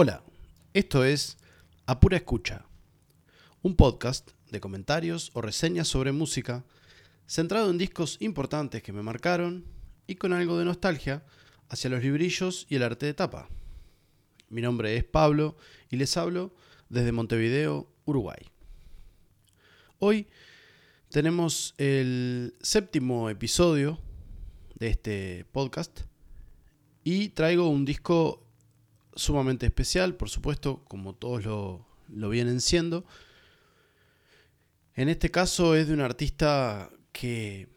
Hola, esto es A Pura Escucha, un podcast de comentarios o reseñas sobre música centrado en discos importantes que me marcaron y con algo de nostalgia hacia los librillos y el arte de tapa. Mi nombre es Pablo y les hablo desde Montevideo, Uruguay. Hoy tenemos el séptimo episodio de este podcast y traigo un disco sumamente especial, por supuesto, como todos lo, vienen siendo. En este caso es de un artista que,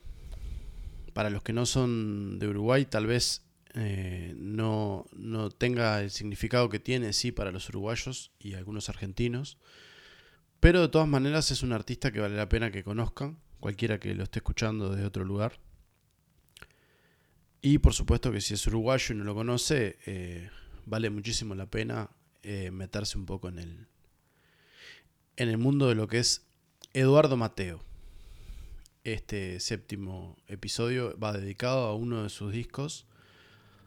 para los que no son de Uruguay, tal vez eh, no, no, tenga el significado que tiene, sí, para los uruguayos y algunos argentinos. Pero de todas maneras es un artista que vale la pena que conozcan, cualquiera que lo esté escuchando desde otro lugar. Y por supuesto que si es uruguayo y no lo conoce, eh, vale muchísimo la pena eh, meterse un poco en el, en el mundo de lo que es Eduardo Mateo. Este séptimo episodio va dedicado a uno de sus discos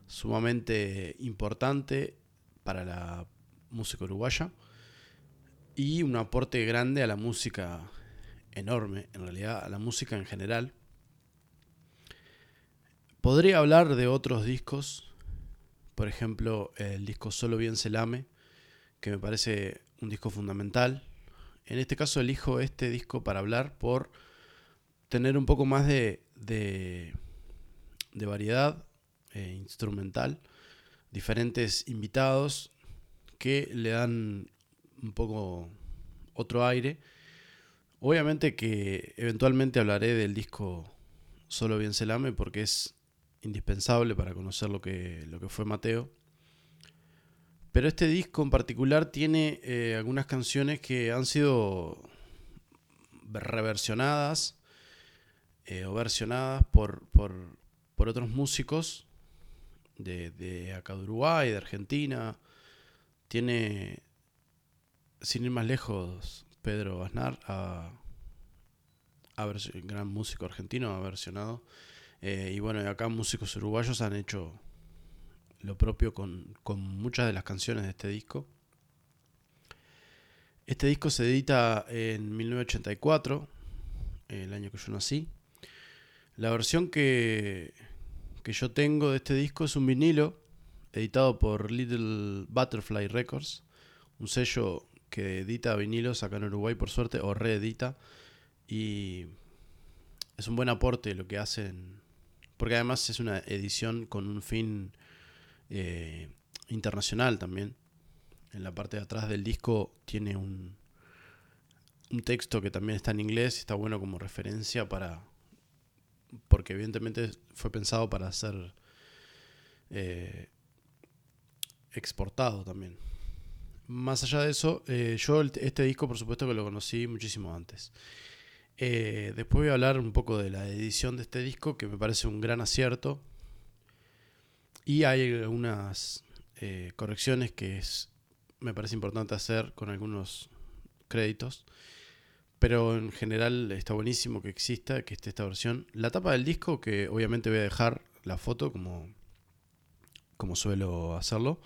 sumamente importante para la música uruguaya y un aporte grande a la música enorme, en realidad a la música en general. Podría hablar de otros discos por ejemplo, el disco Solo Bien Se Lame, que me parece un disco fundamental. En este caso elijo este disco para hablar por tener un poco más de, de, variedad eh, instrumental, diferentes invitados que le dan un poco otro aire. Obviamente que eventualmente hablaré del disco Solo Bien Se Lame porque es indispensable para conocer lo que, lo que fue Mateo. Pero este disco en particular tiene eh, algunas canciones que han sido reversionadas eh, o versionadas por, por, otros músicos de, acá de Uruguay, de Argentina. Tiene, sin ir más lejos, Pedro Aznar, a, a gran músico argentino, ha versionado eh, y bueno, acá músicos uruguayos han hecho lo propio con, muchas de las canciones de este disco. Este disco se edita en 1984, el año que yo nací. La versión que, que yo tengo de este disco es un vinilo editado por Little Butterfly Records, un sello que edita vinilos acá en Uruguay por suerte, o reedita. Y es un buen aporte lo que hacen porque además es una edición con un fin eh, internacional también. En la parte de atrás del disco tiene un, un texto que también está en inglés está bueno como referencia para... Porque evidentemente fue pensado para ser eh, exportado también. Más allá de eso, eh, yo este disco por supuesto que lo conocí muchísimo antes. Eh, después voy a hablar un poco de la edición de este disco, que me parece un gran acierto. Y hay algunas eh, correcciones que me parece importante hacer con algunos créditos. Pero en general está buenísimo que exista, que esté esta versión. La tapa del disco, que obviamente voy a dejar la foto como, como suelo hacerlo.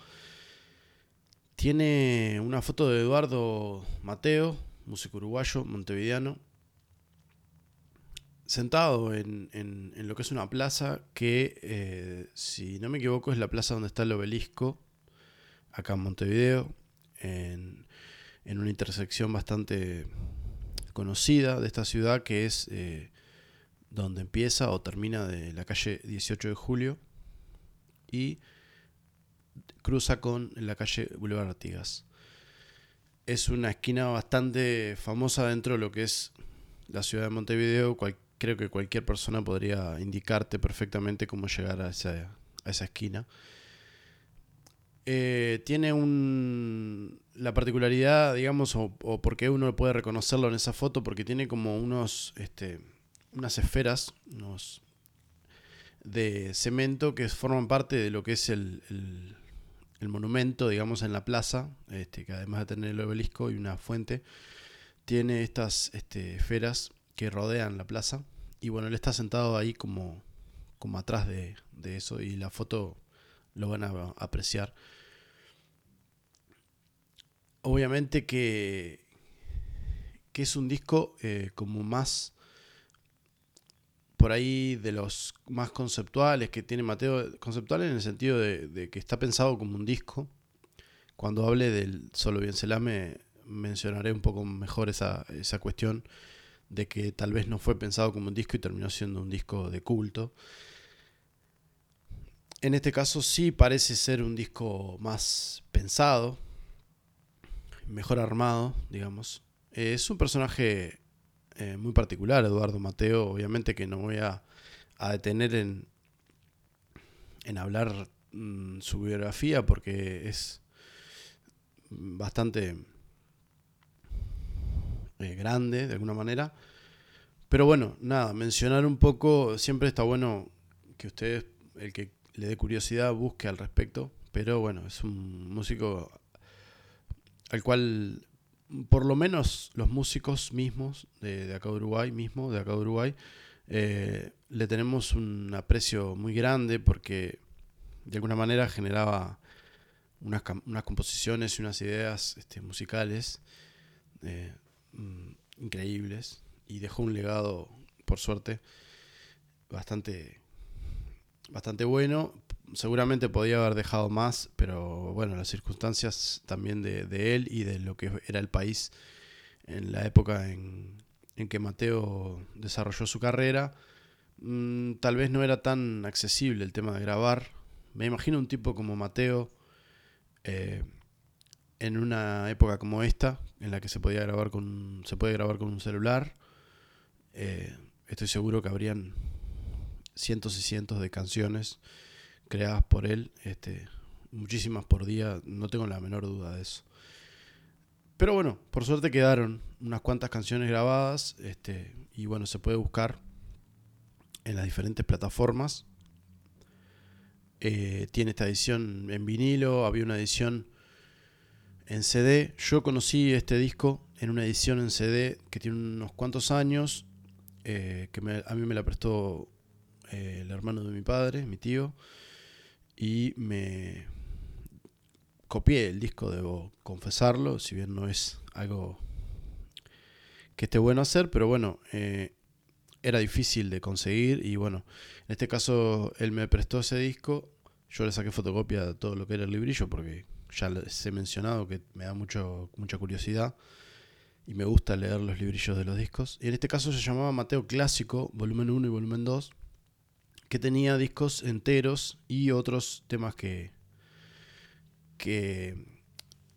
Tiene una foto de Eduardo Mateo, músico uruguayo, montevideano, sentado en, lo que es una plaza que, eh, si no me equivoco, es la plaza donde está el obelisco, acá en Montevideo, en, una intersección bastante conocida de esta ciudad que es eh, donde empieza o termina de la calle 18 de julio y cruza con la calle Boulevard Artigas. Es una esquina bastante famosa dentro de lo que es la ciudad de Montevideo, creo que cualquier persona podría indicarte perfectamente cómo llegar a esa, a esa esquina. Eh, tiene un, la particularidad, digamos, o, o porque uno puede reconocerlo en esa foto, porque tiene como unos, este, unas esferas unos de cemento que forman parte de lo que es el, el, monumento, digamos, en la plaza, este, que además de tener el obelisco y una fuente, tiene estas este, esferas que rodean la plaza. Y bueno, él está sentado ahí como, como atrás de, eso y la foto lo van a apreciar. obviamente que, que es un disco eh, como más por ahí de los más conceptuales que tiene Mateo, conceptuales en el sentido de, que está pensado como un disco. Cuando hable del Solo Bien me mencionaré un poco mejor esa, esa cuestión de que tal vez no fue pensado como un disco y terminó siendo un disco de culto. En este caso sí parece ser un disco más pensado, mejor armado, digamos. es un personaje eh, muy particular, Eduardo Mateo. Obviamente que no voy a, detener en, en hablar mm, su biografía porque es bastante eh, grande de alguna manera. Pero bueno, nada, mencionar un poco, siempre está bueno que ustedes, el que le dé curiosidad, busque al respecto. Pero bueno, es un músico al cual por lo menos los músicos mismos de, acá de Uruguay, mismo de acá de Uruguay, eh, le tenemos un aprecio muy grande porque de alguna manera generaba unas, composiciones y unas ideas este, musicales eh, mm, increíbles y dejó un legado, por suerte, bastante, bastante bueno seguramente podía haber dejado más, pero bueno, las circunstancias también de, él y de lo que era el país en la época en, que Mateo desarrolló su carrera, mm, tal vez no era tan accesible el tema de grabar. Me imagino un tipo como Mateo eh, en una época como esta, en la que se podía grabar con se puede grabar con un celular. Eh, estoy seguro que habrían cientos y cientos de canciones creadas por él, este, muchísimas por día, no tengo la menor duda de eso. Pero bueno, por suerte quedaron unas cuantas canciones grabadas este, y bueno, se puede buscar en las diferentes plataformas. Eh, tiene esta edición en vinilo, había una edición en CD. Yo conocí este disco en una edición en CD que tiene unos cuantos años, eh, que a mí me la prestó eh, el hermano de mi padre, mi tío y me copié el disco, debo confesarlo, si bien no es algo que esté bueno hacer, pero bueno, eh, era difícil de conseguir y bueno, en este caso él me prestó ese disco, yo le saqué fotocopia de todo lo que era el librillo porque ya les he mencionado que me da mucho, mucha curiosidad y me gusta leer los librillos de los discos. Y en este caso se llamaba Mateo Clásico, volumen 1 y volumen 2 que tenía discos enteros y otros temas que, que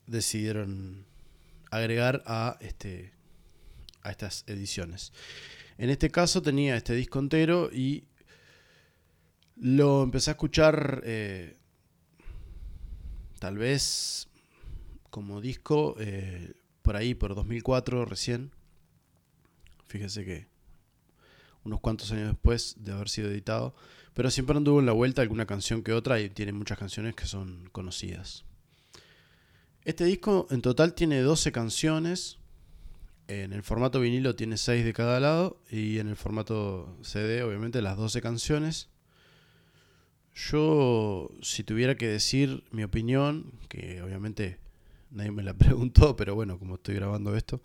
decidieron agregar a, este, a estas ediciones. En este caso tenía este disco entero y lo empecé a escuchar eh, tal vez como disco eh, por ahí, por 2004 recién. Fíjese que unos cuantos años después de haber sido editado, pero siempre anduvo en la vuelta alguna canción que otra y tiene muchas canciones que son conocidas. Este disco en total tiene 12 canciones, en el formato vinilo tiene 6 de cada lado y en el formato CD obviamente las 12 canciones. Yo, si tuviera que decir mi opinión, que obviamente nadie me la preguntó, pero bueno, como estoy grabando esto,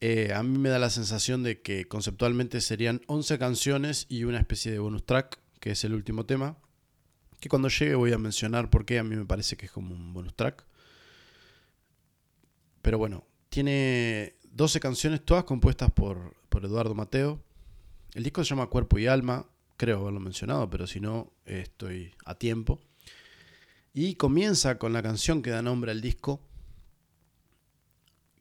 eh, a mí me da la sensación de que conceptualmente serían 11 canciones y una especie de bonus track, que es el último tema. Que cuando llegue voy a mencionar por qué a mí me parece que es como un bonus track. Pero bueno, tiene 12 canciones, todas compuestas por, por Eduardo Mateo. El disco se llama Cuerpo y Alma, creo haberlo mencionado, pero si no, estoy a tiempo. Y comienza con la canción que da nombre al disco,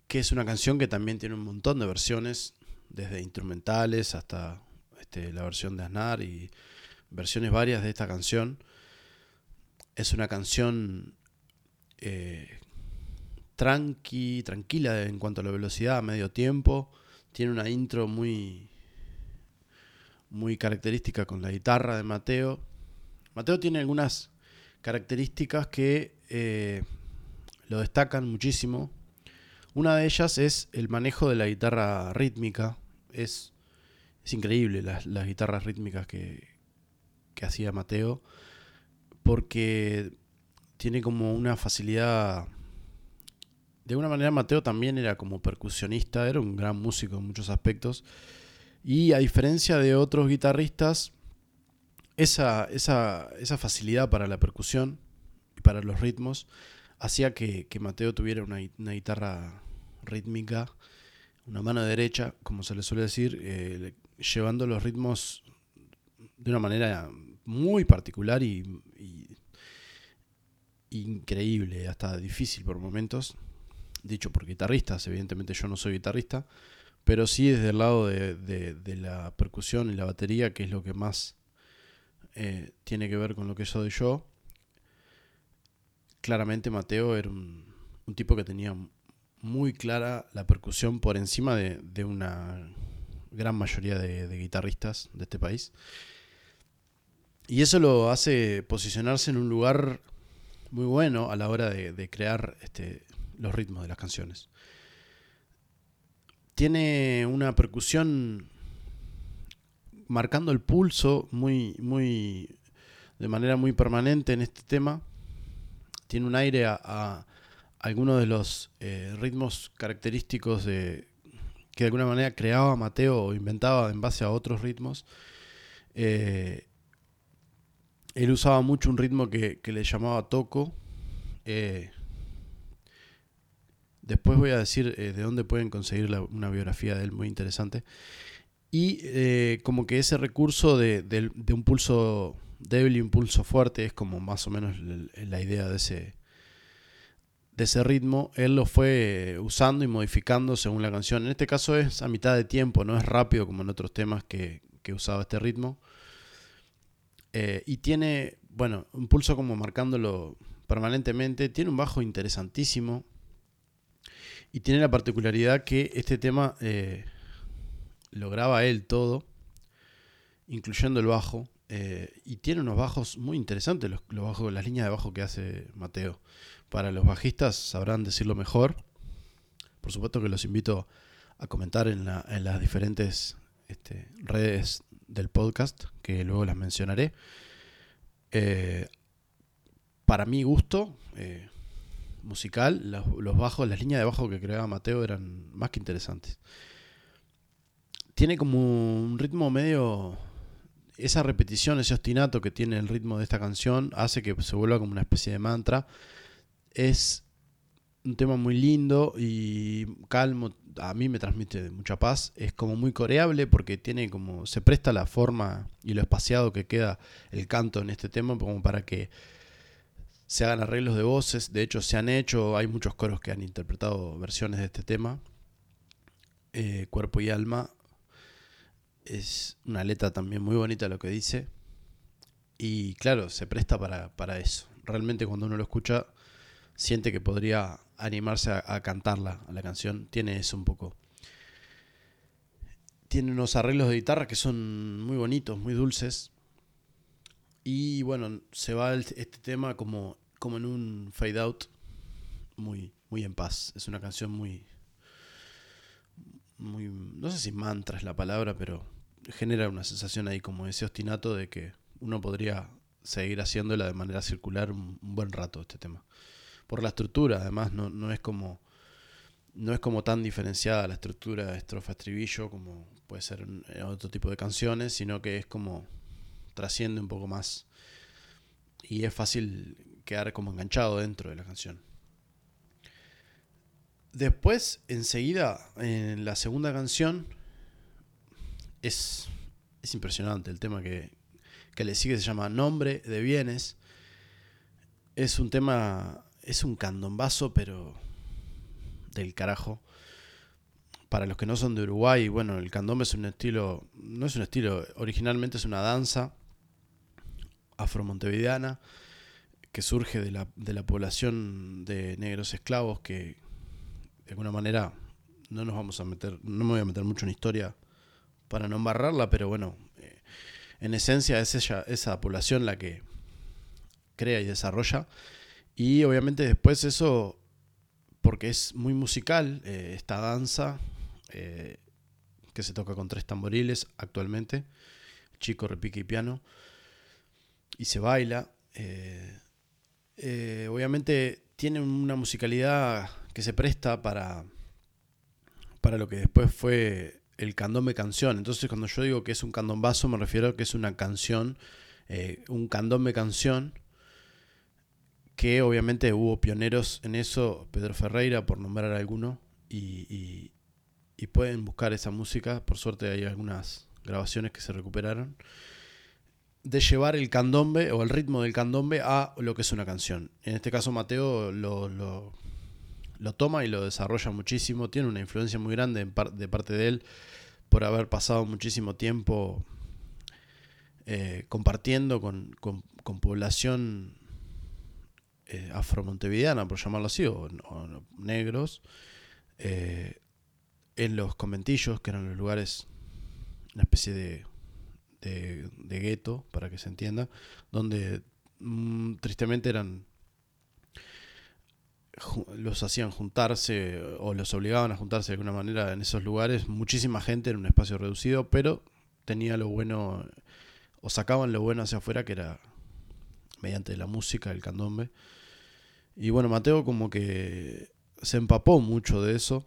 que es una canción que también tiene un montón de versiones, desde instrumentales hasta este, la versión de Aznar y versiones varias de esta canción. Es una canción eh, tranqui, tranquila en cuanto a la velocidad, a medio tiempo. Tiene una intro muy, muy característica con la guitarra de Mateo. Mateo tiene algunas características que eh, lo destacan muchísimo una de ellas es el manejo de la guitarra rítmica. Es, es increíble las, guitarras rítmicas que, que hacía Mateo. Porque tiene como una facilidad de alguna manera Mateo también era como percusionista, era un gran músico en muchos aspectos. Y a diferencia de otros guitarristas, esa, esa, esa facilidad para la percusión y para los ritmos hacía que, Mateo tuviera una, guitarra rítmica, una mano derecha, como se le suele decir, eh, llevando los ritmos de una manera muy particular y, increíble, hasta difícil por momentos. Dicho por guitarristas, evidentemente yo no soy guitarrista, pero sí desde el lado de, la percusión y la batería, que es lo que más eh, tiene que ver con lo que soy yo. Claramente Mateo era un, tipo que tenía muy clara la percusión por encima de, una gran mayoría de, guitarristas de este país. Y eso lo hace posicionarse en un lugar muy bueno a la hora de, crear este, los ritmos de las canciones. Tiene una percusión marcando el pulso muy, muy, de manera muy permanente en este tema. Tiene un aire a, algunos de los eh, ritmos característicos de que de alguna manera creaba Mateo o inventaba en base a otros ritmos. Eh, él usaba mucho un ritmo que, le llamaba toco. Eh, después voy a decir de dónde pueden conseguir una biografía de él muy interesante. Y eh, como que ese recurso de, un pulso débil y un pulso fuerte es como más o menos la idea de ese, de ese ritmo. Él lo fue usando y modificando según la canción. En este caso es a mitad de tiempo, no es rápido como en otros temas que, usaba este ritmo. Eh, y tiene, bueno, un pulso como marcándolo permanentemente. Tiene un bajo interesantísimo. Y tiene la particularidad que este tema eh, lo graba él todo, incluyendo el bajo. Eh, y tiene unos bajos muy interesantes, los, bajos, las líneas de bajo que hace Mateo. Para los bajistas sabrán decirlo mejor. Por supuesto que los invito a comentar en, las diferentes este, redes del podcast, que luego las mencionaré. Eh, para mi gusto eh, musical, los, bajos, las líneas de bajo que creaba Mateo eran más que interesantes tiene como un ritmo medio... Esa repetición, ese ostinato que tiene el ritmo de esta canción hace que se vuelva como una especie de mantra. Es un tema muy lindo y calmo, a mí me transmite mucha paz. Es como muy coreable porque tiene como se presta la forma y lo espaciado que queda el canto en este tema como para que se hagan arreglos de voces. De hecho, se han hecho, hay muchos coros que han interpretado versiones de este tema. Eh, cuerpo y alma es una letra también muy bonita lo que dice. Y claro, se presta para, eso. Realmente cuando uno lo escucha, siente que podría animarse a, cantarla, a la canción. Tiene eso un poco. Tiene unos arreglos de guitarra que son muy bonitos, muy dulces. Y bueno, se va este tema como, como en un fade out, muy, muy en paz. Es una canción muy, no sé si mantra es la palabra, pero genera una sensación ahí como ese ostinato de que uno podría seguir haciéndola de manera circular un, buen rato este tema. Por la estructura, además, no, no, es como no es como tan diferenciada la estructura estrofa estribillo como puede ser en otro tipo de canciones, sino que es como trasciende un poco más y es fácil quedar como enganchado dentro de la canción. Después, enseguida, en la segunda canción, es, impresionante el tema que, le sigue, se llama Nombre de Bienes. Es un tema, es un candombazo, pero del carajo. Para los que no son de Uruguay, bueno, el candombe es un estilo, no es un estilo, originalmente es una danza afromontevideana que surge de la, de la población de negros esclavos que de alguna manera no nos vamos a meter, no me voy a meter mucho en historia para no embarrarla, pero bueno, eh, en esencia es ella, esa población la que crea y desarrolla. Y obviamente después eso, porque es muy musical, eh, esta danza eh, que se toca con tres tamboriles actualmente, chico, repique y piano, y se baila. obviamente tiene una musicalidad que se presta para, para lo que después fue el candombe canción. Entonces cuando yo digo que es un candombazo me refiero a que es una canción, eh, un candombe canción, que obviamente hubo pioneros en eso, Pedro Ferreira por nombrar alguno, y pueden buscar esa música, por suerte hay algunas grabaciones que se recuperaron, de llevar el candombe o el ritmo del candombe a lo que es una canción. En este caso Mateo lo, lo, toma y lo desarrolla muchísimo, tiene una influencia muy grande de parte de él por haber pasado muchísimo tiempo eh, compartiendo con, población eh, afromontevideana, por llamarlo así, o, negros, eh, en los conventillos, que eran los lugares, una especie de, de, gueto, para que se entienda, donde mm, tristemente eran los hacían juntarse o los obligaban a juntarse de alguna manera en esos lugares, muchísima gente en un espacio reducido, pero tenía lo bueno, o sacaban lo bueno hacia afuera, que era mediante la música, el candombe. Y bueno, Mateo como que se empapó mucho de eso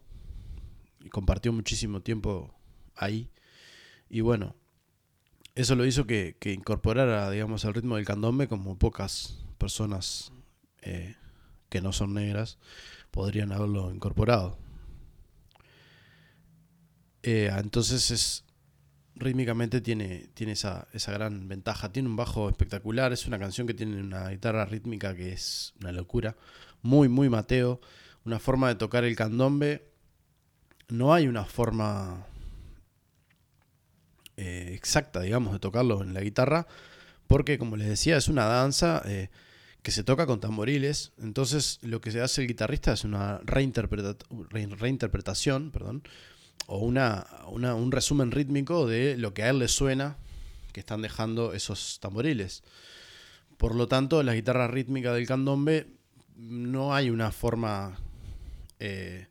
y compartió muchísimo tiempo ahí. Y bueno, eso lo hizo que, incorporara, digamos, el ritmo del candombe como pocas personas eh, que no son negras podrían haberlo incorporado. Eh, entonces es rítmicamente tiene, tiene esa, esa, gran ventaja. Tiene un bajo espectacular, es una canción que tiene una guitarra rítmica que es una locura. Muy, muy Mateo. Una forma de tocar el candombe. No hay una forma eh, exacta, digamos, de tocarlo en la guitarra. Porque, como les decía, es una danza. Eh, que se toca con tamboriles. Entonces lo que se hace el guitarrista es una reinterpretación perdón, o una, un resumen rítmico de lo que a él le suena que están dejando esos tamboriles. Por lo tanto, la guitarra rítmica del candombe no hay una forma eh,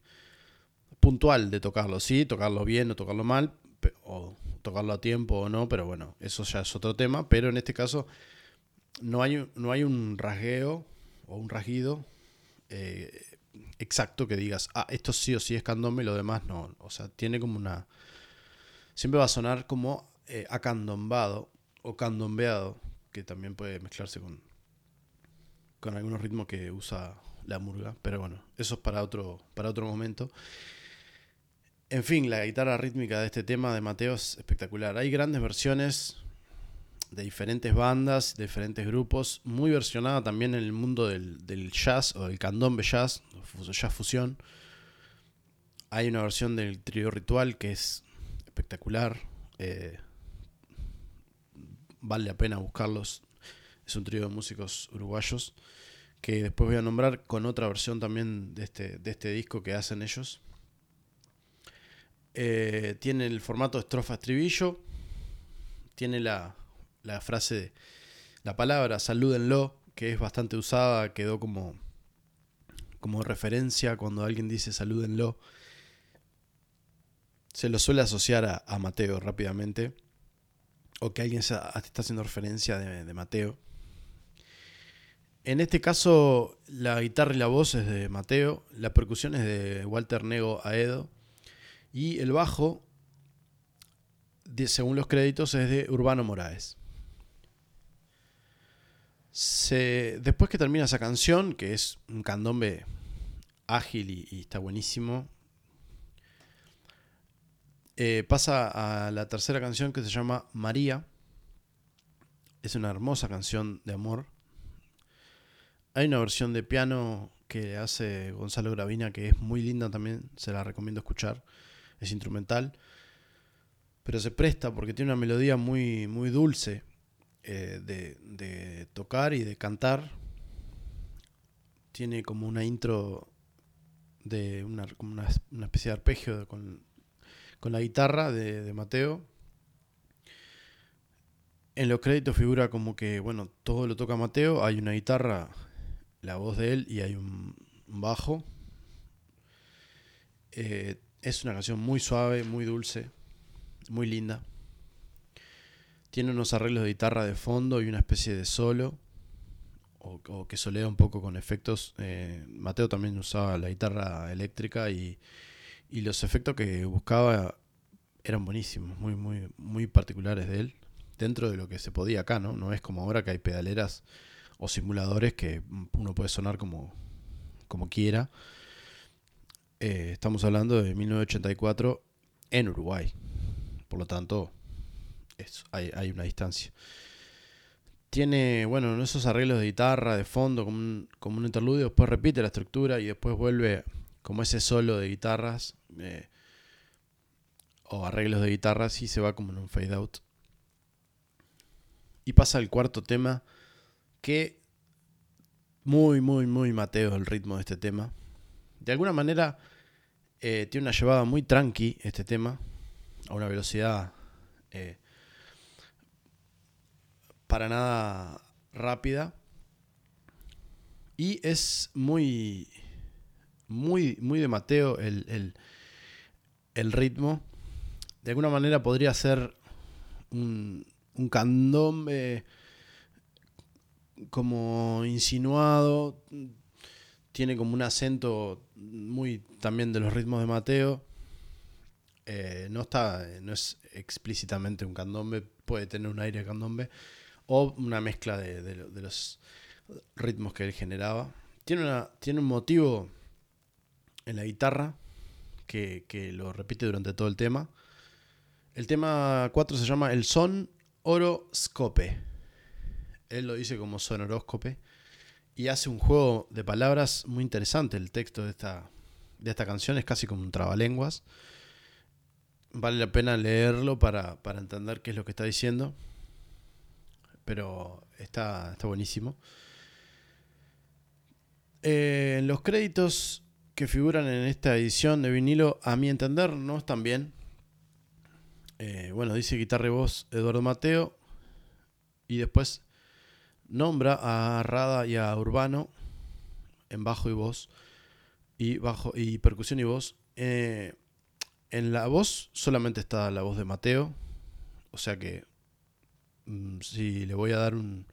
puntual de tocarlo. Sí, tocarlo bien o tocarlo mal, o tocarlo a tiempo o no, pero bueno, eso ya es otro tema. Pero en este caso no hay, no hay un rasgueo o un rasguido eh, exacto que digas, ah, esto sí o sí es candombe y lo demás no. O sea, tiene como una... Siempre va a sonar como eh, acandombado o candombeado, que también puede mezclarse con, con algunos ritmos que usa la murga. Pero bueno, eso es para otro, para otro momento. En fin, la guitarra rítmica de este tema de Mateo es espectacular. Hay grandes versiones de diferentes bandas, de diferentes grupos, muy versionada también en el mundo del, jazz o del candombe jazz, jazz fusión. Hay una versión del trío ritual que es espectacular. Eh, vale la pena buscarlos. Es un trío de músicos uruguayos que después voy a nombrar con otra versión también de este, de este disco que hacen ellos. Eh, tiene el formato estrofa-estribillo. Tiene la, frase, la palabra salúdenlo, que es bastante usada, quedó como, como referencia cuando alguien dice salúdenlo. Se lo suele asociar a, Mateo rápidamente. O que alguien está haciendo referencia de, de Mateo. En este caso, la guitarra y la voz es de Mateo, la percusión es de Walter Nego Aedo y el bajo, según los créditos, es de Urbano Moraes después que termina esa canción, que es un candombe ágil y, está buenísimo, eh, pasa a la tercera canción que se llama María. Es una hermosa canción de amor. Hay una versión de piano que hace Gonzalo Gravina que es muy linda también, se la recomiendo escuchar. Es instrumental, pero se presta porque tiene una melodía muy, muy dulce eh, de, tocar y de cantar. Tiene como una intro de una, una, especie de arpegio con, la guitarra de, Mateo. En los créditos figura como que, bueno, todo lo toca Mateo, hay una guitarra, la voz de él y hay un, bajo. Eh, es una canción muy suave, muy dulce, muy linda. Tiene unos arreglos de guitarra de fondo y una especie de solo o, que solea un poco con efectos. Eh, Mateo también usaba la guitarra eléctrica y, y, los efectos que buscaba eran buenísimos, muy, muy, muy particulares de él, dentro de lo que se podía acá, ¿no? No es como ahora que hay pedaleras o simuladores que uno puede sonar como, como quiera. Eh, estamos hablando de 1984 en Uruguay. Por lo tanto, hay, una distancia. Tiene, bueno, esos arreglos de guitarra, de fondo, como un, como un interludio, después repite la estructura y después vuelve como ese solo de guitarras eh, o arreglos de guitarras y se va como en un fade out. Y pasa el cuarto tema que muy, muy, muy Mateo el ritmo de este tema. De alguna manera eh, tiene una llevada muy tranqui este tema, a una velocidad eh, para nada rápida. Y es muy, muy, muy de Mateo el, el, ritmo. De alguna manera podría ser un, un candombe como insinuado. Tiene como un acento muy también de los ritmos de Mateo. Eh, no está, no es explícitamente un candombe, puede tener un aire candombe, o una mezcla de, los ritmos que él generaba. Tiene, una, tiene un motivo en la guitarra que, lo repite durante todo el tema. El tema 4 se llama El son oroscope. Él lo dice como sonoróscope. Y hace un juego de palabras muy interesante. El texto de esta, de esta canción es casi como un trabalenguas. Vale la pena leerlo para, para entender qué es lo que está diciendo pero está, está buenísimo. Eh, los créditos que figuran en esta edición de vinilo, a mi entender, no están bien. Eh, bueno, dice guitarra y voz Eduardo Mateo. Y después nombra a Rada y a Urbano en bajo y voz. Y, bajo, y percusión y voz. Eh, en la voz solamente está la voz de Mateo. O sea que Mm, si le voy a dar un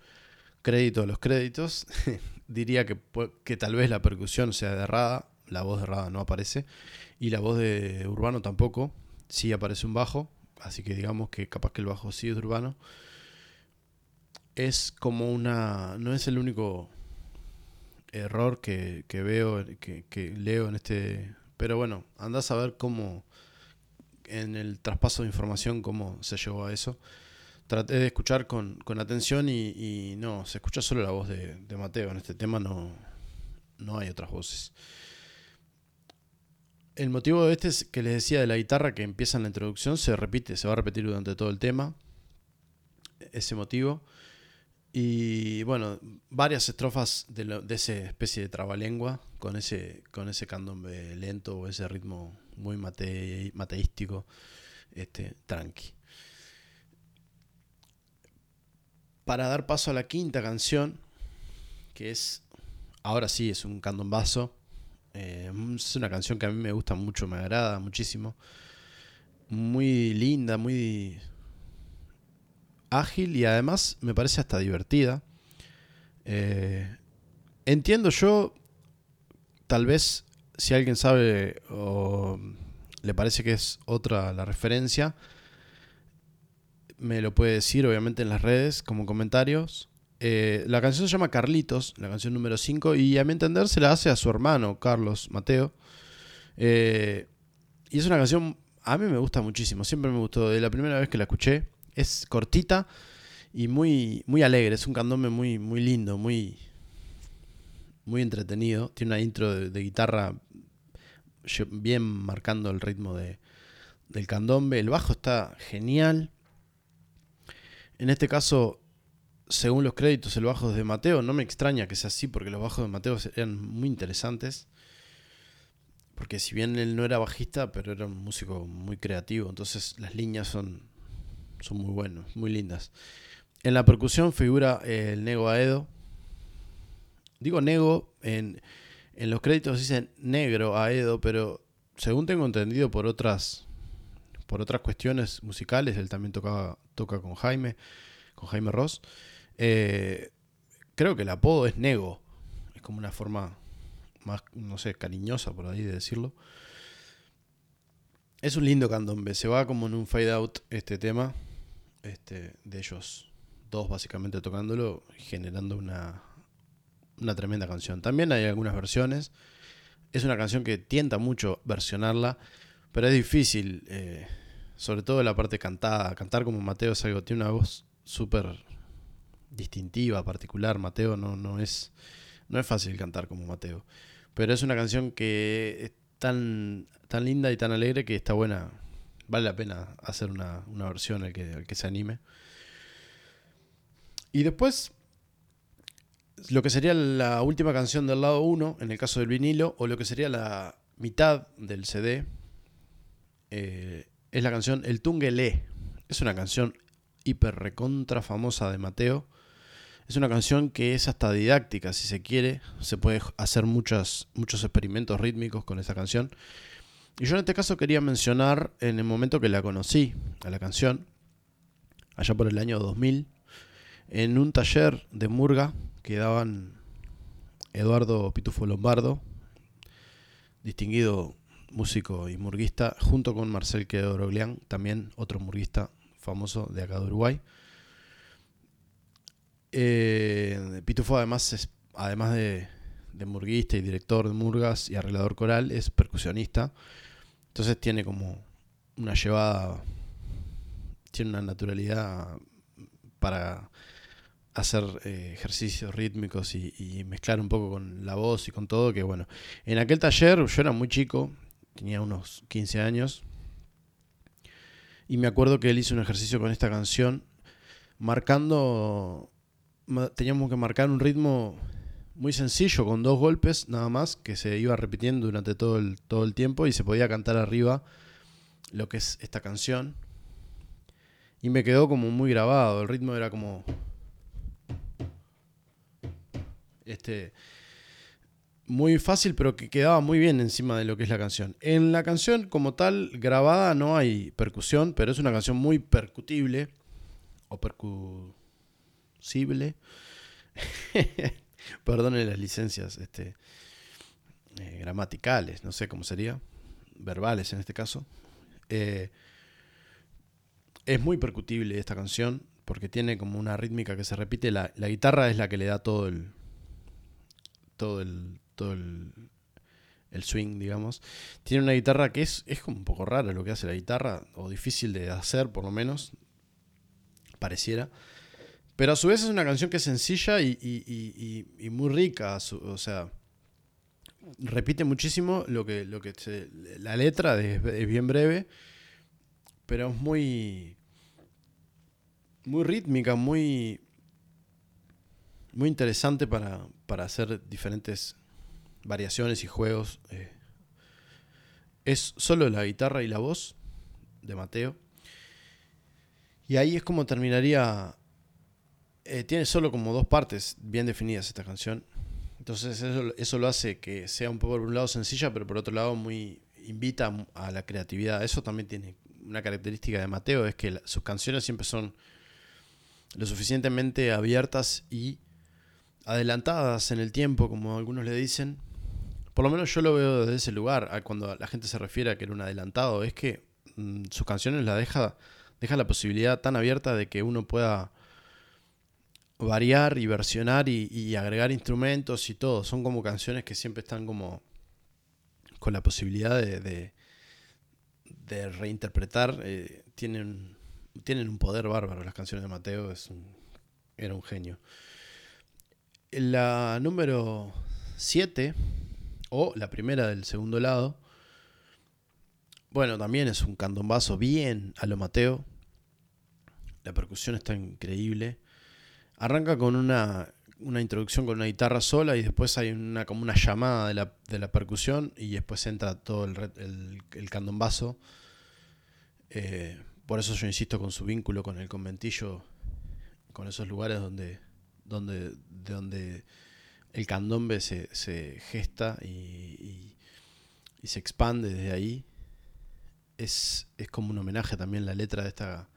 crédito a los créditos, diría que, que tal vez la percusión sea de Rada, la voz de Rada no aparece, y la voz de Urbano tampoco, sí aparece un bajo, así que digamos que capaz que el bajo sí es de Urbano. Es como una... no es el único error que, veo, que, que, leo en este... Pero bueno, andás a ver cómo en el traspaso de información, cómo se llegó a eso traté de escuchar con, atención y, no, se escucha solo la voz de, Mateo. En este tema no, no hay otras voces. El motivo de este es que les decía de la guitarra que empieza en la introducción, se repite, se va a repetir durante todo el tema. Ese motivo. Y bueno, varias estrofas de, de esa especie de trabalengua, con ese, con ese candombe lento o ese ritmo muy mate, mateístico, este, tranqui. para dar paso a la quinta canción, que es, ahora sí, es un candombazo. Eh, es una canción que a mí me gusta mucho, me agrada muchísimo. Muy linda, muy ágil y además me parece hasta divertida. Eh, entiendo yo, tal vez si alguien sabe o le parece que es otra la referencia, me lo puede decir obviamente en las redes como comentarios. Eh, la canción se llama Carlitos, la canción número 5, y a mi entender se la hace a su hermano, Carlos Mateo. Eh, y es una canción, a mí me gusta muchísimo, siempre me gustó, de la primera vez que la escuché. Es cortita y muy, muy alegre, es un candombe muy, muy lindo, muy, muy entretenido. Tiene una intro de, guitarra bien marcando el ritmo de, del candombe. El bajo está genial. En este caso, según los créditos, el bajo es de Mateo. No me extraña que sea así porque los bajos de Mateo eran muy interesantes. Porque si bien él no era bajista, pero era un músico muy creativo. Entonces las líneas son, son muy buenas, muy lindas. En la percusión figura el Nego Aedo. Digo Nego, en, en los créditos dicen negro Aedo, pero según tengo entendido por otras por otras cuestiones musicales, él también tocaba, toca con Jaime, con Jaime Ross. Eh, creo que el apodo es Nego. Es como una forma más, no sé, cariñosa por ahí de decirlo. Es un lindo candombe. Se va como en un fade out este tema. Este, de ellos dos básicamente tocándolo generando una, una tremenda canción. También hay algunas versiones. Es una canción que tienta mucho versionarla, pero es difícil, eh, sobre todo la parte cantada. Cantar como Mateo es algo, tiene una voz súper distintiva, particular. Mateo no, no, es, no es fácil cantar como Mateo. Pero es una canción que es tan, tan linda y tan alegre que está buena. Vale la pena hacer una, versión al que, al que se anime. Y después, lo que sería la última canción del lado 1, en el caso del vinilo, o lo que sería la mitad del CD, eh, es la canción El Tungelé. Es una canción hiper recontra famosa de Mateo. Es una canción que es hasta didáctica, si se quiere. Se puede hacer muchos, muchos experimentos rítmicos con esa canción. Y yo en este caso quería mencionar en el momento que la conocí, a la canción, allá por el año 2000, en un taller de murga que daban Eduardo Pitufo Lombardo, distinguido músico y murguista, junto con Marcel Quedoroglián, también otro murguista famoso de acá de Uruguay. Eh, Pitufo además, es, además de, de, murguista y director de murgas y arreglador coral, es percusionista. Entonces tiene como una llevada, tiene una naturalidad para hacer eh, ejercicios rítmicos y, mezclar un poco con la voz y con todo, que bueno, en aquel taller yo era muy chico, tenía unos 15 años, y me acuerdo que él hizo un ejercicio con esta canción, marcando, teníamos que marcar un ritmo muy sencillo, con dos golpes nada más, que se iba repitiendo durante todo el, todo el tiempo y se podía cantar arriba lo que es esta canción. Y me quedó como muy grabado, el ritmo era como este, muy fácil, pero que quedaba muy bien encima de lo que es la canción. En la canción, como tal, grabada, no hay percusión, pero es una canción muy percutible o percusible. Perdone las licencias este, eh, gramaticales, no sé cómo sería, verbales en este caso. Eh, es muy percutible esta canción porque tiene como una rítmica que se repite. la guitarra es la que le da todo el, todo el, todo el, swing, digamos. Tiene una guitarra que es, es como un poco rara lo que hace la guitarra, o difícil de hacer por lo menos, pareciera. Pero a su vez es una canción que es sencilla y, muy rica, o sea, repite muchísimo lo que, lo que la letra es, bien breve, pero es muy, muy rítmica, muy, muy interesante para, hacer diferentes variaciones y juegos. Eh. es solo la guitarra y la voz de Mateo. Y ahí es como terminaría. Eh, tiene solo como dos partes bien definidas esta canción. Entonces eso, eso, lo hace que sea un poco por un lado sencilla, pero por otro lado muy invita a la creatividad. Eso también tiene una característica de Mateo, es que sus canciones siempre son lo suficientemente abiertas y adelantadas en el tiempo, como algunos le dicen. Por lo menos yo lo veo desde ese lugar, cuando la gente se refiere a que era un adelantado, es que mm, sus canciones la deja, deja la posibilidad tan abierta de que uno pueda variar y versionar y, agregar instrumentos y todo. Son como canciones que siempre están como con la posibilidad de, de, reinterpretar. Eh, tienen, tienen un poder bárbaro las canciones de Mateo, es era un genio. La número 7, o la primera del segundo lado, bueno, también es un candombazo bien a lo Mateo. La percusión está increíble. Arranca con una, introducción con una guitarra sola y después hay una, como una llamada de la, percusión y después entra todo el, el, candombazo. Eh, por eso yo insisto con su vínculo con el conventillo, con esos lugares donde donde, de donde el candombe se, se gesta y, se expande desde ahí. Es, como un homenaje también la letra de esta,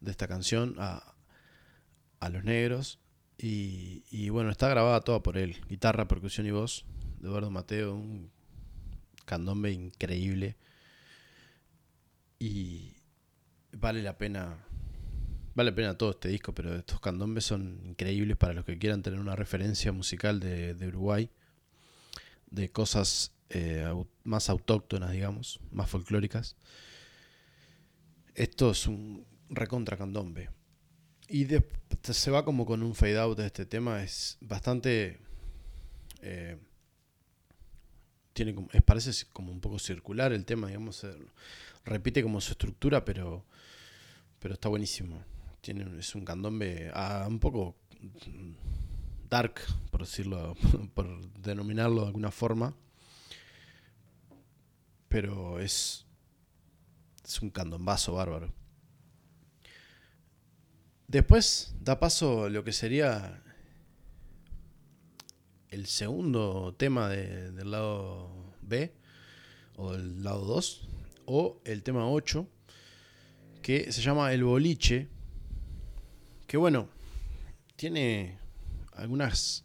de esta canción a, a los negros Y, bueno, está grabada toda por él. Guitarra, percusión y voz. De Eduardo Mateo, un candombe increíble. Y vale la pena. Vale la pena todo este disco, pero estos candombes son increíbles para los que quieran tener una referencia musical de, de Uruguay. De cosas eh, más autóctonas, digamos, más folclóricas. Esto es un recontra candombe. Y se va como con un fade out de este tema. Es bastante. Eh, tiene es, parece como un poco circular el tema, digamos. repite como su estructura, pero. Pero está buenísimo. Tiene, es un candombe ah, un poco dark, por decirlo, por denominarlo de alguna forma. Pero es. Es un candombazo bárbaro. Después da paso lo que sería el segundo tema del lado B, o del lado 2, o el tema 8, que se llama El Boliche, que bueno, tiene algunas...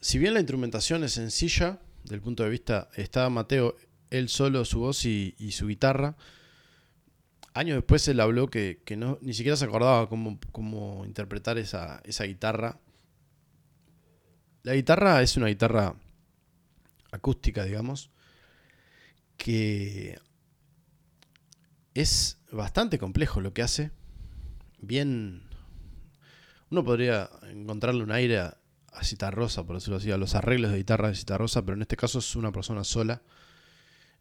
Si bien la instrumentación es sencilla, del punto de vista, está Mateo, él solo, su voz y su guitarra, Años después él habló que, no, ni siquiera se acordaba cómo, interpretar esa, guitarra. La guitarra es una guitarra acústica, digamos, que es bastante complejo lo que hace. Bien, uno podría encontrarle un aire a, a Rosa, por decirlo así, a los arreglos de guitarra de Rosa, pero en este caso es una persona sola.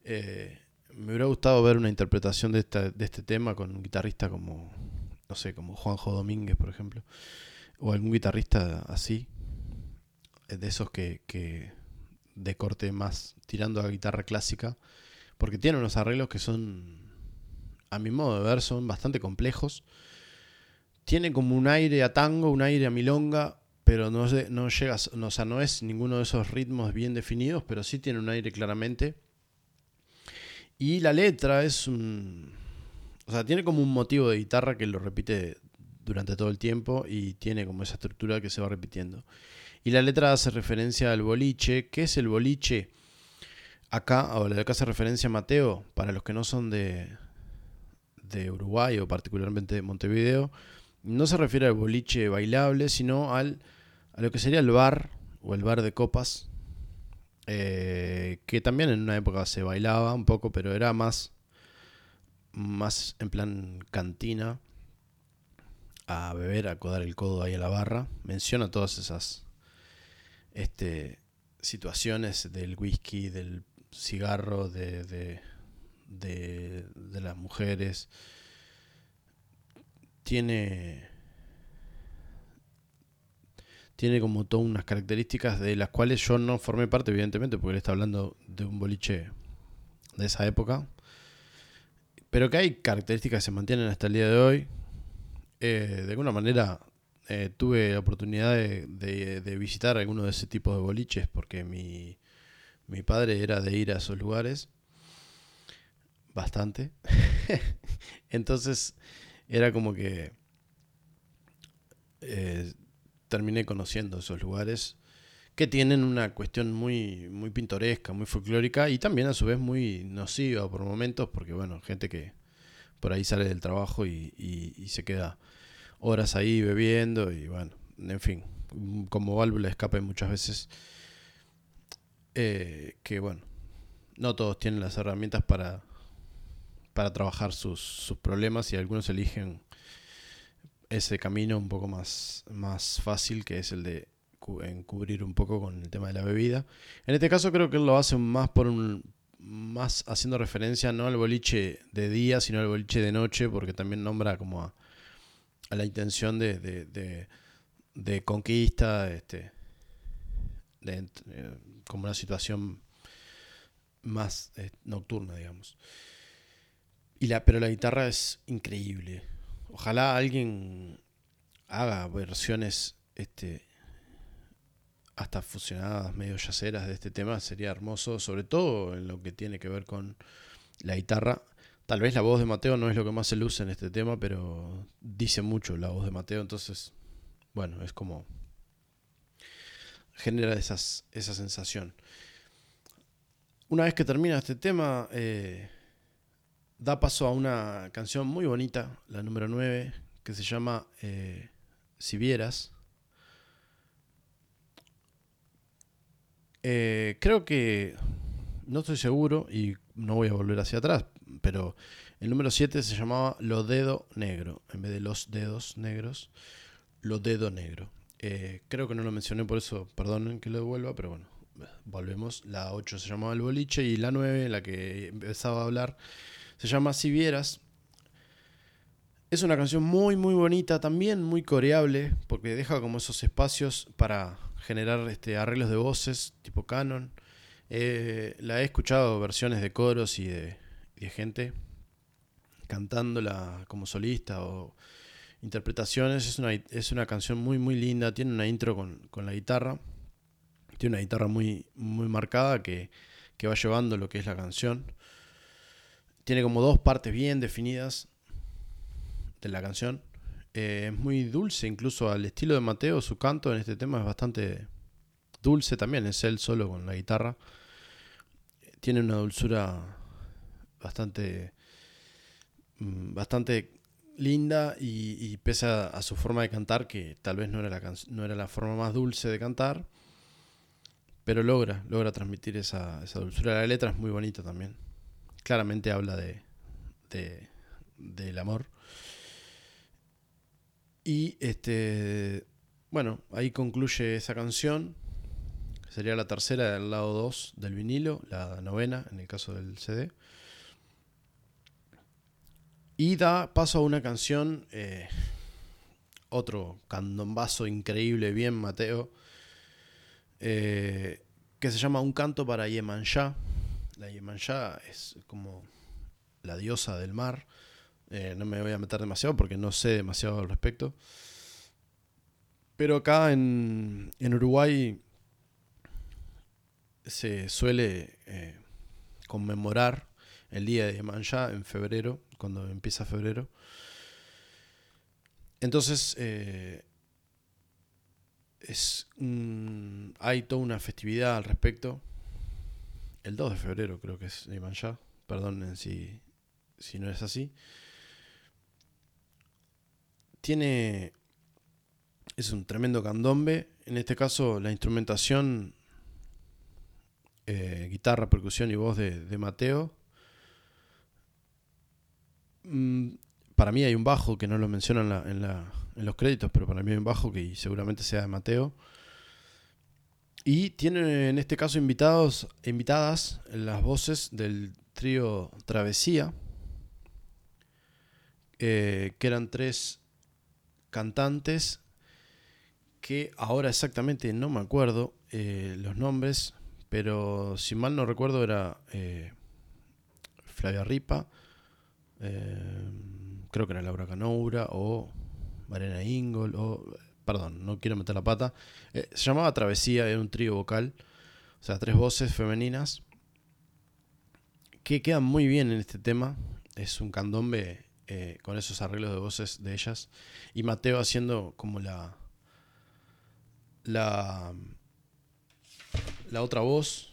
Eh, me hubiera gustado ver una interpretación de, de este tema con un guitarrista como, no sé, como Juanjo Domínguez, por ejemplo, o algún guitarrista así, eh, de esos que, que de corte más tirando a guitarra clásica, porque tiene unos arreglos que son, a mi modo de ver, son bastante complejos. Tiene como un aire a tango, un aire a milonga, pero no, no llega, no, o sea, no es ninguno de esos ritmos bien definidos, pero sí tiene un aire claramente. Y la letra es un... O sea, tiene como un motivo de guitarra que lo repite durante todo el tiempo y tiene como esa estructura que se va repitiendo. Y la letra hace referencia al boliche. ¿Qué es el boliche? Acá, o acá hace referencia a Mateo, para los que no son de, de Uruguay o particularmente de Montevideo, no se refiere al boliche bailable, sino al, a lo que sería el bar o el bar de copas, eh, que también en una época se bailaba un poco, pero era más, más en plan cantina, a beber, a codar el codo ahí a la barra. Menciona todas esas este, situaciones del whisky, del cigarro, de, de, de las mujeres. Tiene tiene como todas unas características de las cuales yo no formé parte, evidentemente, porque él está hablando de un boliche de esa época. Pero que hay características que se mantienen hasta el día de hoy. Eh, de alguna manera eh, tuve la oportunidad de, visitar alguno de ese tipo de boliches porque mi, mi padre era de ir a esos lugares. Bastante. Entonces era como que... Eh, terminé conociendo esos lugares que tienen una cuestión muy, muy pintoresca, muy folclórica y también a su vez muy nociva por momentos, porque bueno, gente que por ahí sale del trabajo y, se queda horas ahí bebiendo y bueno, en fin, como válvula de escape muchas veces, eh, que bueno, no todos tienen las herramientas para, para trabajar sus, sus problemas y algunos eligen ese camino un poco más, más fácil, que es el de encubrir un poco con el tema de la bebida. En este caso creo que él lo hace más por un más haciendo referencia no al boliche de día, sino al boliche de noche, porque también nombra como a, la intención de, de, de, conquista, este, de, eh, como una situación más eh, nocturna, digamos. Y la, pero la guitarra es increíble. Ojalá alguien haga versiones este, hasta fusionadas, medio yaceras de este tema, sería hermoso, sobre todo en lo que tiene que ver con la guitarra. Tal vez la voz de Mateo no es lo que más se luce en este tema, pero dice mucho la voz de Mateo, entonces bueno, es como genera esa sensación. Una vez que termina este tema, eh, da paso a una canción muy bonita, la número 9, que se llama eh, Si vieras. Eh, creo que, no estoy seguro y no voy a volver hacia atrás, pero el número 7 se llamaba Lo Dedo Negro, en vez de Los Dedos Negros, Lo Dedo Negro. creo que no lo mencioné, por eso perdonen que lo devuelva, pero bueno, volvemos, la 8 se llamaba El Boliche y la 9, la que empezaba a hablar, se llama Si Vieras. Es una canción muy muy bonita, también muy coreable, porque deja como esos espacios para generar este, arreglos de voces tipo canon. Eh, la he escuchado versiones de coros y de, gente cantándola como solista o interpretaciones. Es una, es una canción muy muy linda, tiene una intro con, con la guitarra tiene una guitarra muy, muy marcada que, va llevando lo que es la canción. Tiene como dos partes bien definidas de la canción. Eh, es muy dulce, incluso al estilo de Mateo, su canto en este tema es bastante dulce también, es él solo con la guitarra. Tiene una dulzura bastante, mm, bastante linda y, pese a, su forma de cantar, que tal vez no era, la no era la forma más dulce de cantar, pero logra, logra transmitir esa, esa dulzura. La letra es muy bonita también. Claramente habla de, de del amor. Y este, bueno, ahí concluye esa canción. Sería la tercera del lado 2 del vinilo, la novena en el caso del CD. Y da paso a una canción, eh, otro candombazo increíble, bien Mateo, eh, que se llama Un canto para Yemanjá. La Yemanjá es como la diosa del mar. Eh, no me voy a meter demasiado porque no sé demasiado al respecto. Pero acá en, Uruguay se suele eh, conmemorar el día de Yemanjá en febrero, cuando empieza febrero. Entonces, es hay toda una festividad al respecto. El 2 de febrero creo que es ya Perdonen si, si no es así. Tiene... Es un tremendo candombe. En este caso la instrumentación, eh, guitarra, percusión y voz de, Mateo. Mm, para mí hay un bajo que no lo mencionan en la en los créditos, pero para mí hay un bajo que seguramente sea de Mateo. Y tiene en este caso invitados, invitadas las voces del trío Travesía, eh, que eran tres cantantes que ahora exactamente no me acuerdo eh, los nombres, pero si mal no recuerdo era eh, Flavia Ripa, creo que era Laura Canoura o Mariana Ingol, o, perdón, no quiero meter la pata. Eh, se llamaba Travesía, era un trío vocal, o sea, tres voces femeninas, que quedan muy bien en este tema. Es un candombe eh, con esos arreglos de voces de ellas. Y Mateo haciendo como la. La. La otra voz.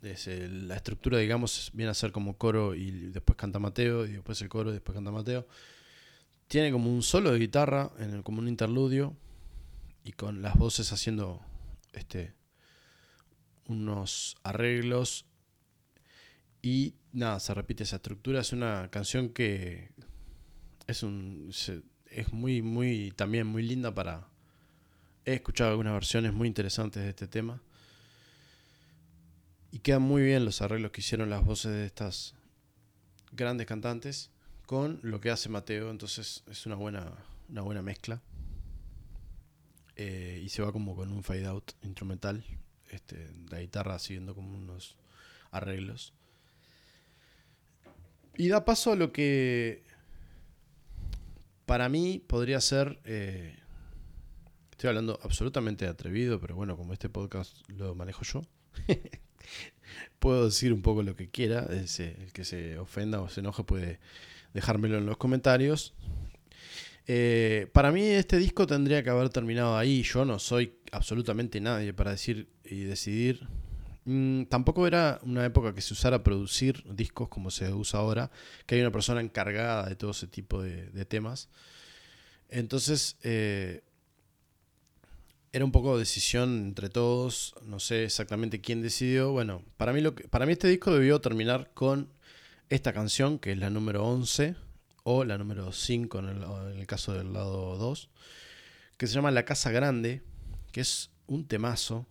la estructura, digamos, viene a ser como coro y después canta Mateo, y después el coro y después canta Mateo. Tiene como un solo de guitarra, en como un interludio, y con las voces haciendo este, unos arreglos. Y nada, se repite esa estructura. Es una canción que es, un, es muy, muy, también muy linda para... He escuchado algunas versiones muy interesantes de este tema. Y quedan muy bien los arreglos que hicieron las voces de estas grandes cantantes con lo que hace Mateo, entonces es una buena, una buena mezcla. Eh, y se va como con un fade out instrumental, este, la guitarra siguiendo como unos arreglos. Y da paso a lo que para mí podría ser, eh, estoy hablando absolutamente atrevido, pero bueno, como este podcast lo manejo yo, puedo decir un poco lo que quiera, el que se ofenda o se enoje puede dejármelo en los comentarios. Eh, para mí este disco tendría que haber terminado ahí. Yo no soy absolutamente nadie para decir y decidir. Mm, tampoco era una época que se usara producir discos como se usa ahora, que hay una persona encargada de todo ese tipo de, temas. Entonces, eh, era un poco decisión entre todos, no sé exactamente quién decidió. Bueno, para mí, para mí este disco debió terminar con esta canción, que es la número 11, o la número 5 en el, caso del lado 2, que se llama La Casa Grande, que es un temazo,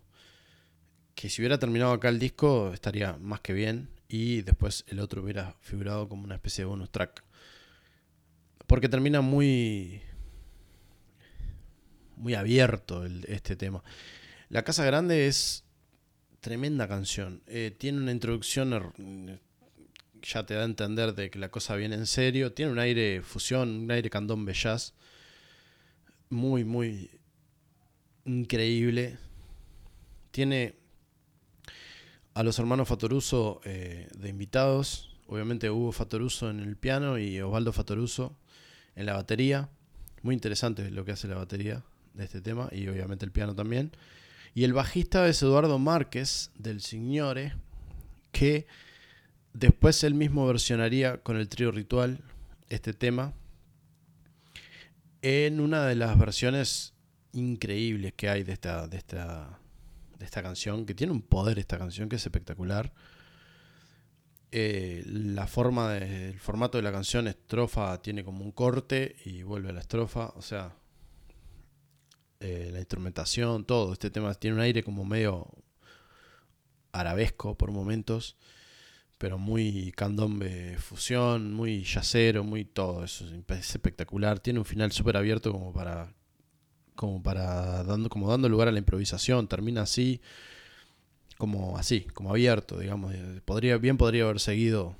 que si hubiera terminado acá el disco estaría más que bien, y después el otro hubiera figurado como una especie de bonus track. Porque termina muy muy abierto este tema. La Casa Grande es tremenda canción. Eh, tiene una introducción, ya te da a entender de que la cosa viene en serio. Tiene un aire fusión, un aire candombe jazz. Muy, muy increíble. Tiene a los hermanos Fatoruso eh, de invitados. Obviamente Hugo Fatoruso en el piano y Osvaldo Fatoruso en la batería. Muy interesante lo que hace la batería de este tema y obviamente el piano también. Y el bajista es Eduardo Márquez del Signore, que después él mismo versionaría con el trío ritual este tema en una de las versiones increíbles que hay de esta, de esta, de esta canción, que tiene un poder esta canción que es espectacular. Eh, la forma del formato de la canción estrofa tiene como un corte y vuelve a la estrofa, o sea, eh, la instrumentación, todo. Este tema tiene un aire como medio arabesco por momentos, pero muy candombe fusión, muy yacero, muy todo. Eso es espectacular. Tiene un final súper abierto como para como para dando como dando lugar a la improvisación. Termina así como así, como abierto, digamos. Podría bien podría haber seguido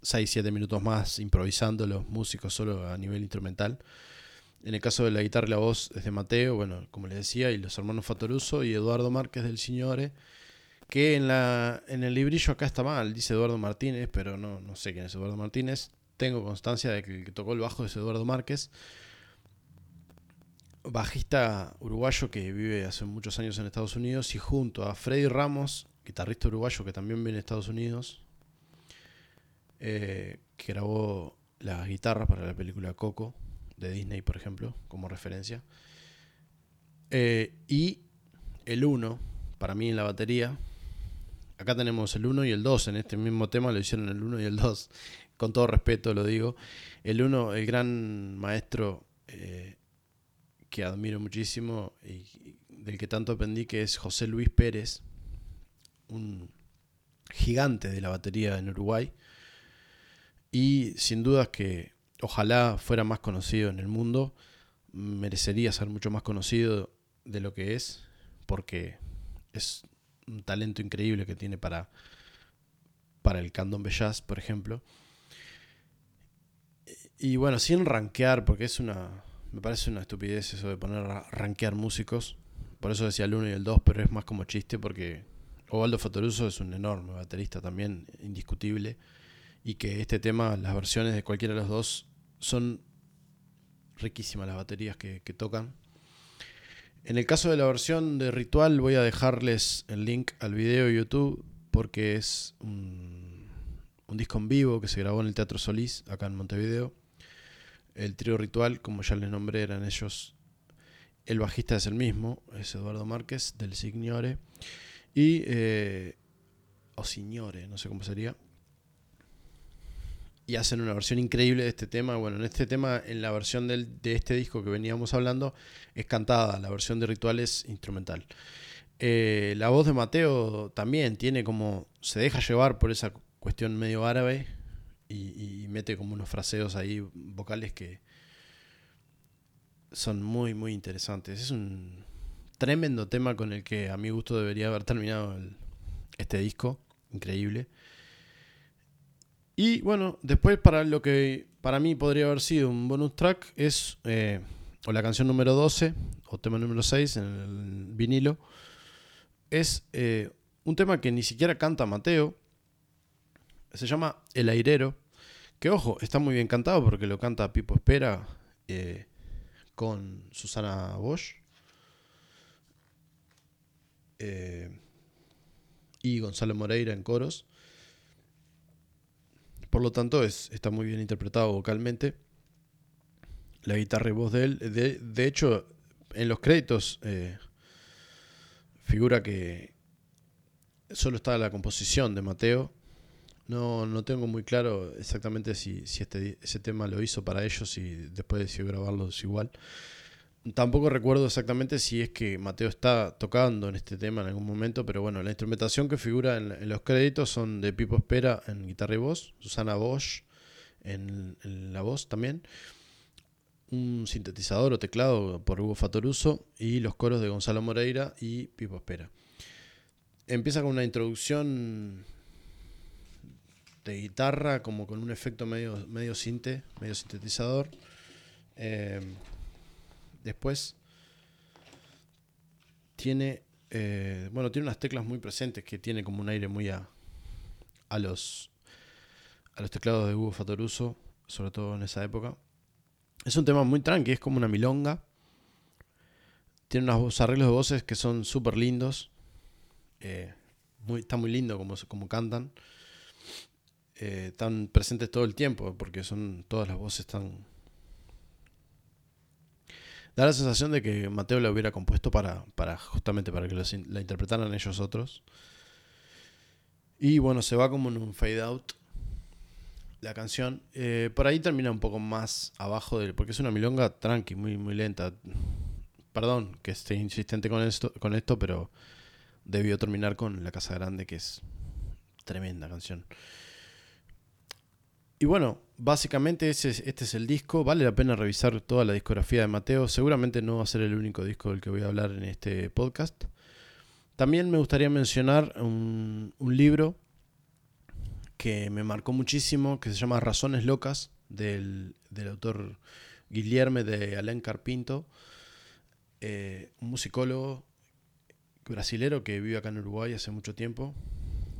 6 7 minutos más improvisando los músicos solo a nivel instrumental. En el caso de la guitarra y la voz es de Mateo, bueno, como les decía, y los hermanos Fatoruso y Eduardo Márquez del Signore, que en, la, en el librillo acá está mal, dice Eduardo Martínez, pero no, no sé quién es Eduardo Martínez. Tengo constancia de que el que tocó el bajo es Eduardo Márquez, bajista uruguayo que vive hace muchos años en Estados Unidos, y junto a Freddy Ramos, guitarrista uruguayo que también vive en Estados Unidos, eh, que grabó las guitarras para la película Coco de Disney, por ejemplo, como referencia. Eh, y el 1, para mí en la batería. Acá tenemos el 1 y el 2. En este mismo tema lo hicieron el 1 y el 2. Con todo respeto lo digo. El 1, el gran maestro eh, que admiro muchísimo y del que tanto aprendí, que es José Luis Pérez, un gigante de la batería en Uruguay. Y sin dudas que ojalá fuera más conocido en el mundo, merecería ser mucho más conocido de lo que es, porque es un talento increíble que tiene para, para el candombe jazz, por ejemplo. Y bueno, sin rankear, porque es una. Me parece una estupidez eso de poner a rankear músicos. Por eso decía el 1 y el 2, pero es más como chiste porque Ovaldo Fatoruso es un enorme baterista también, indiscutible y que este tema, las versiones de cualquiera de los dos, son riquísimas las baterías que, tocan. En el caso de la versión de Ritual voy a dejarles el link al video de YouTube porque es un, disco en vivo que se grabó en el Teatro Solís, acá en Montevideo. El trío Ritual, como ya les nombré, eran ellos. El bajista es el mismo, es Eduardo Márquez del Signore. Y, eh, o Signore, no sé cómo sería y hacen una versión increíble de este tema. Bueno, en este tema, en la versión de este disco que veníamos hablando, es cantada, la versión de Ritual es instrumental. Eh, la voz de Mateo también tiene como, se deja llevar por esa cuestión medio árabe y mete como unos fraseos ahí vocales que son muy, muy interesantes. Es un tremendo tema con el que a mi gusto debería haber terminado este disco, increíble. Y bueno, después para lo que para mí podría haber sido un bonus track es eh, o la canción número 12 o tema número 6 en el vinilo. Es eh, un tema que ni siquiera canta Mateo. Se llama El Airero. Que ojo, está muy bien cantado porque lo canta Pipo Espera. Eh, con Susana Bosch y Gonzalo Moreira en coros. Por lo tanto, es, está muy bien interpretado vocalmente. La guitarra y voz de él. De, hecho, en los créditos eh, figura que solo está la composición de Mateo. No, no tengo muy claro exactamente si, si este, ese tema lo hizo para ellos y después decidió grabarlo igual. Tampoco recuerdo exactamente si es que Mateo está tocando en este tema en algún momento, pero bueno, la instrumentación que figura en, los créditos son de Pipo Espera en guitarra y voz, Susana Bosch en, la voz también, un sintetizador o teclado por Hugo Fatoruso y los coros de Gonzalo Moreira y Pipo Espera. Empieza con una introducción de guitarra, como con un efecto medio, medio sinte, medio sintetizador. Eh, Después tiene, eh, bueno, tiene unas teclas muy presentes que tiene como un aire muy a, a los a los teclados de Hugo Fatoruso, sobre todo en esa época. Es un tema muy tranqui, es como una milonga. Tiene unos arreglos de voces que son súper lindos. Eh, muy, está muy lindo como, como cantan. Eh, están presentes todo el tiempo, porque son todas las voces están Da la sensación de que Mateo la hubiera compuesto para, para justamente para que la interpretaran ellos otros. Y bueno, se va como en un fade out la canción. Eh, por ahí termina un poco más abajo del. Porque es una milonga tranqui, muy, muy lenta. Perdón que esté insistente con esto, con esto, pero debió terminar con La Casa Grande, que es tremenda canción. Y bueno, básicamente ese, este es el disco. Vale la pena revisar toda la discografía de Mateo. Seguramente no va a ser el único disco del que voy a hablar en este podcast. También me gustaría mencionar un, libro que me marcó muchísimo, que se llama Razones Locas, del, autor Guillerme de Alain Carpinto, eh, un musicólogo brasilero que vive acá en Uruguay hace mucho tiempo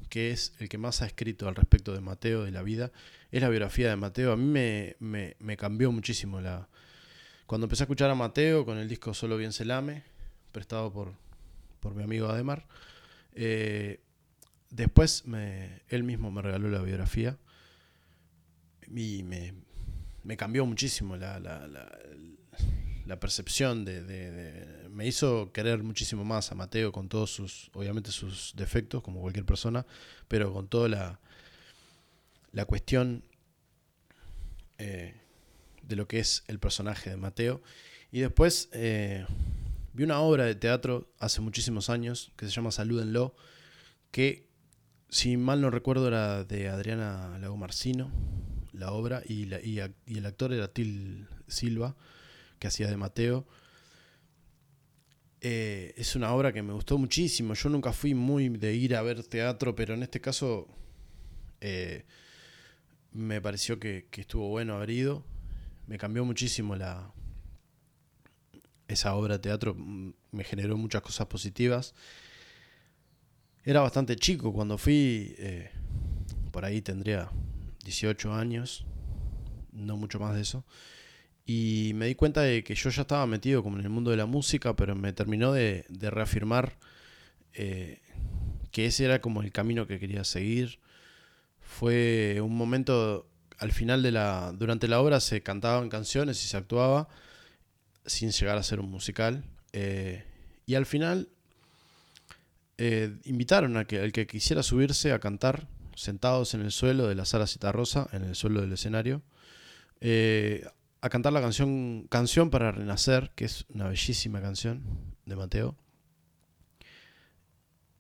que es el que más ha escrito al respecto de Mateo, de la vida, es la biografía de Mateo. A mí me, me, cambió muchísimo la... Cuando empecé a escuchar a Mateo con el disco Solo Bien se lame, prestado por, por mi amigo Ademar, eh, después me, él mismo me regaló la biografía y me, me cambió muchísimo la, la, la percepción de, Me hizo querer muchísimo más a Mateo con todos sus, obviamente sus defectos, como cualquier persona, pero con toda la, la cuestión eh, de lo que es el personaje de Mateo. Y después eh, vi una obra de teatro hace muchísimos años que se llama Salúdenlo, que si mal no recuerdo era de Adriana Lago Marcino, la obra, y, la, y el actor era Til Silva que hacía de Mateo. Eh, es una obra que me gustó muchísimo. Yo nunca fui muy de ir a ver teatro, pero en este caso eh, me pareció que, estuvo bueno haber ido. Me cambió muchísimo la, esa obra de teatro, me generó muchas cosas positivas. Era bastante chico cuando fui, eh, por ahí tendría 18 años, no mucho más de eso. Y me di cuenta de que yo ya estaba metido como en el mundo de la música, pero me terminó de, reafirmar eh, que ese era como el camino que quería seguir. Fue un momento, al final de la, durante la obra se cantaban canciones y se actuaba sin llegar a ser un musical. Eh, y al final eh, invitaron a que el que quisiera subirse a cantar sentados en el suelo de la sala Citarrosa, en el suelo del escenario, a cantar la canción Canción para Renacer, que es una bellísima canción de Mateo.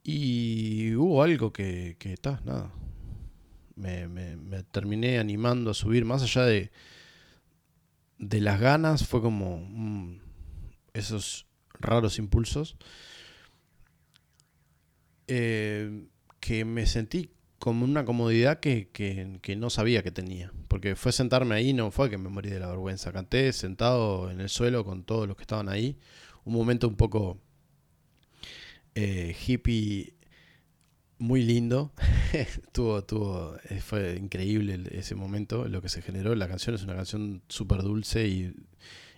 Y hubo algo que, está, nada. Me, terminé animando a subir, más allá de, de las ganas, fue como mm, esos raros impulsos. Eh, que me sentí como una comodidad que, que, no sabía que tenía. Porque fue sentarme ahí, no fue que me morí de la vergüenza. Canté sentado en el suelo con todos los que estaban ahí. Un momento un poco eh, hippie, muy lindo. tuvo, tuvo, eh, fue increíble ese momento, lo que se generó. La canción es una canción súper dulce y,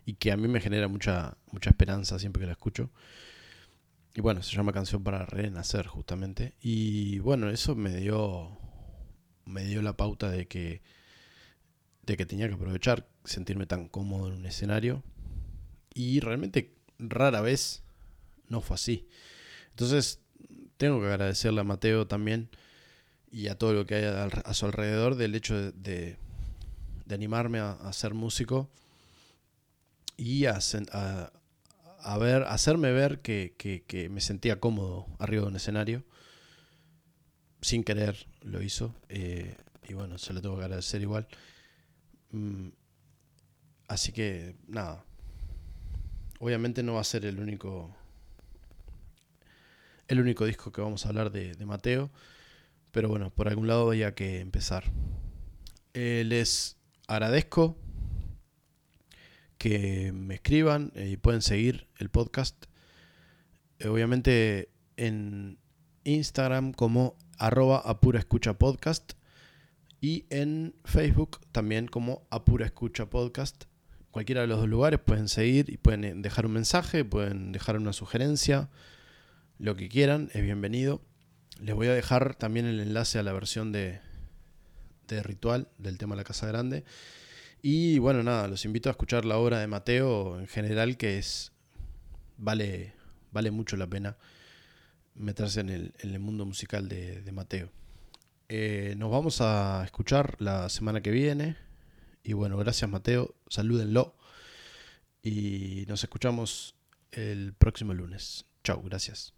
y que a mí me genera mucha, mucha esperanza siempre que la escucho. Y bueno, se llama Canción para Renacer justamente. Y bueno, eso me dio, me dio la pauta de que, de que tenía que aprovechar, sentirme tan cómodo en un escenario. Y realmente rara vez no fue así. Entonces, tengo que agradecerle a Mateo también y a todo lo que hay a, su alrededor del hecho de, animarme a, ser músico y a, ver, hacerme ver que, que, me sentía cómodo arriba de un escenario. Sin querer lo hizo. Eh, y bueno, se lo tengo que agradecer igual. Mm, así que, nada. Obviamente no va a ser el único. El único disco que vamos a hablar de, de Mateo. Pero bueno, por algún lado había que empezar. Eh, les agradezco que me escriban eh, y pueden seguir el podcast. Eh, obviamente en Instagram como arroba apura escucha podcast y en Facebook también como apura escucha podcast. Cualquiera de los dos lugares pueden seguir y pueden dejar un mensaje, pueden dejar una sugerencia, lo que quieran, es bienvenido. Les voy a dejar también el enlace a la versión de, de Ritual del tema La Casa Grande. Y bueno, nada, los invito a escuchar la obra de Mateo en general, que es. vale, vale mucho la pena meterse en el, en el mundo musical de, de Mateo. Eh, nos vamos a escuchar la semana que viene. Y bueno, gracias Mateo, salúdenlo. Y nos escuchamos el próximo lunes. Chao, gracias.